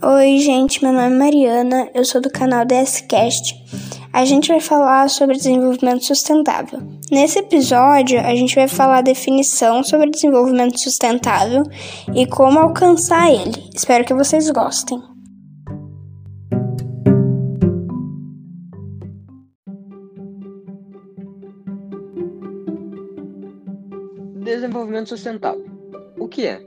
Oi, gente, meu nome é Mariana, eu sou do canal DSCast. A gente vai falar sobre desenvolvimento sustentável. Nesse episódio, a gente vai falar a definição sobre desenvolvimento sustentável e como alcançar ele. Espero que vocês gostem. Desenvolvimento sustentável. O que é?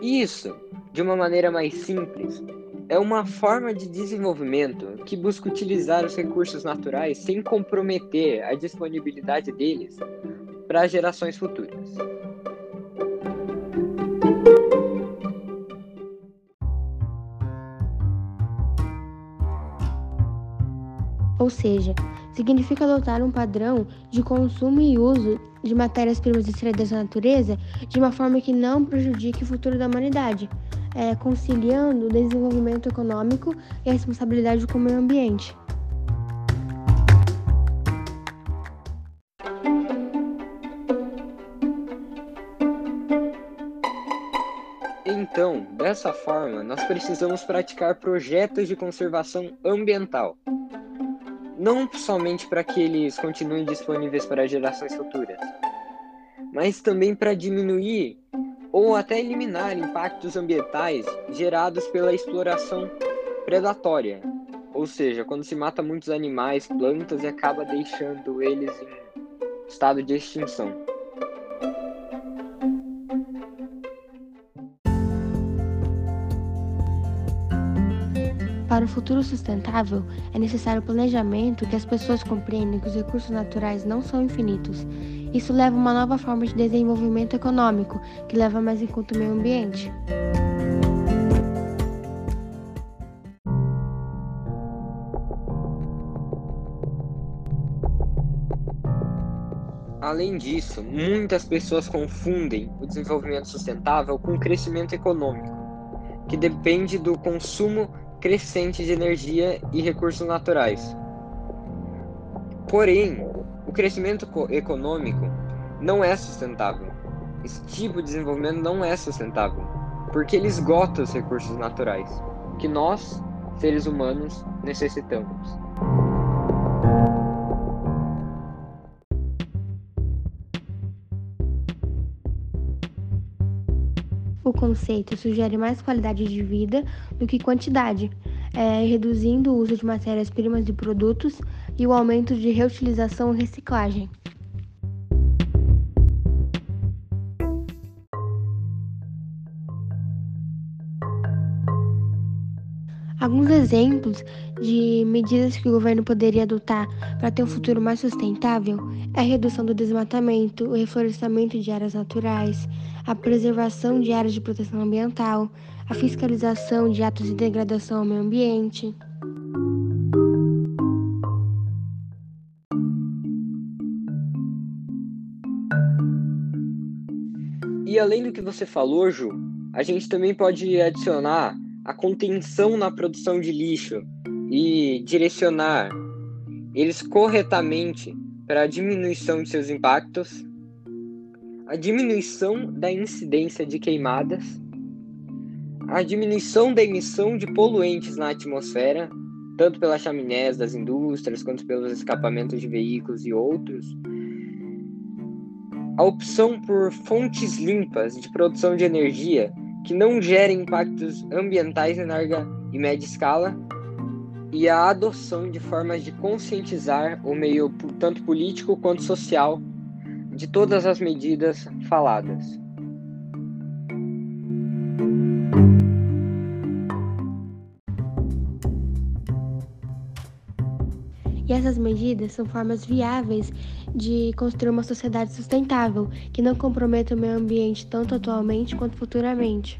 Isso de uma maneira mais simples, é uma forma de desenvolvimento que busca utilizar os recursos naturais sem comprometer a disponibilidade deles para gerações futuras. Ou seja, significa adotar um padrão de consumo e uso de matérias-primas extraídas da natureza de uma forma que não prejudique o futuro da humanidade é, conciliando o desenvolvimento econômico e a responsabilidade com o meio ambiente. Então, dessa forma, nós precisamos praticar projetos de conservação ambiental. Não somente para que eles continuem disponíveis para gerações futuras, mas também para diminuir ou até eliminar impactos ambientais gerados pela exploração predatória, ou seja, quando se mata muitos animais, plantas e acaba deixando eles em estado de extinção. Para o futuro sustentável, é necessário planejamento que as pessoas compreendam que os recursos naturais não são infinitos isso leva a uma nova forma de desenvolvimento econômico, que leva mais em conta o meio ambiente. Além disso, muitas pessoas confundem o desenvolvimento sustentável com o crescimento econômico, que depende do consumo crescente de energia e recursos naturais. Porém, o crescimento econômico não é sustentável. Esse tipo de desenvolvimento não é sustentável, porque ele esgota os recursos naturais que nós, seres humanos, necessitamos. O conceito sugere mais qualidade de vida do que quantidade, é, reduzindo o uso de matérias-primas e produtos e o aumento de reutilização e reciclagem. Alguns exemplos de medidas que o governo poderia adotar para ter um futuro mais sustentável é a redução do desmatamento, o reflorestamento de áreas naturais, a preservação de áreas de proteção ambiental, a fiscalização de atos de degradação ao meio ambiente. E além do que você falou, Ju, a gente também pode adicionar a contenção na produção de lixo e direcionar eles corretamente para a diminuição de seus impactos, a diminuição da incidência de queimadas, a diminuição da emissão de poluentes na atmosfera, tanto pelas chaminés das indústrias quanto pelos escapamentos de veículos e outros, a opção por fontes limpas de produção de energia que não gerem impactos ambientais em larga e média escala e a adoção de formas de conscientizar o meio tanto político quanto social de todas as medidas faladas. Essas medidas são formas viáveis de construir uma sociedade sustentável, que não comprometa o meio ambiente tanto atualmente quanto futuramente.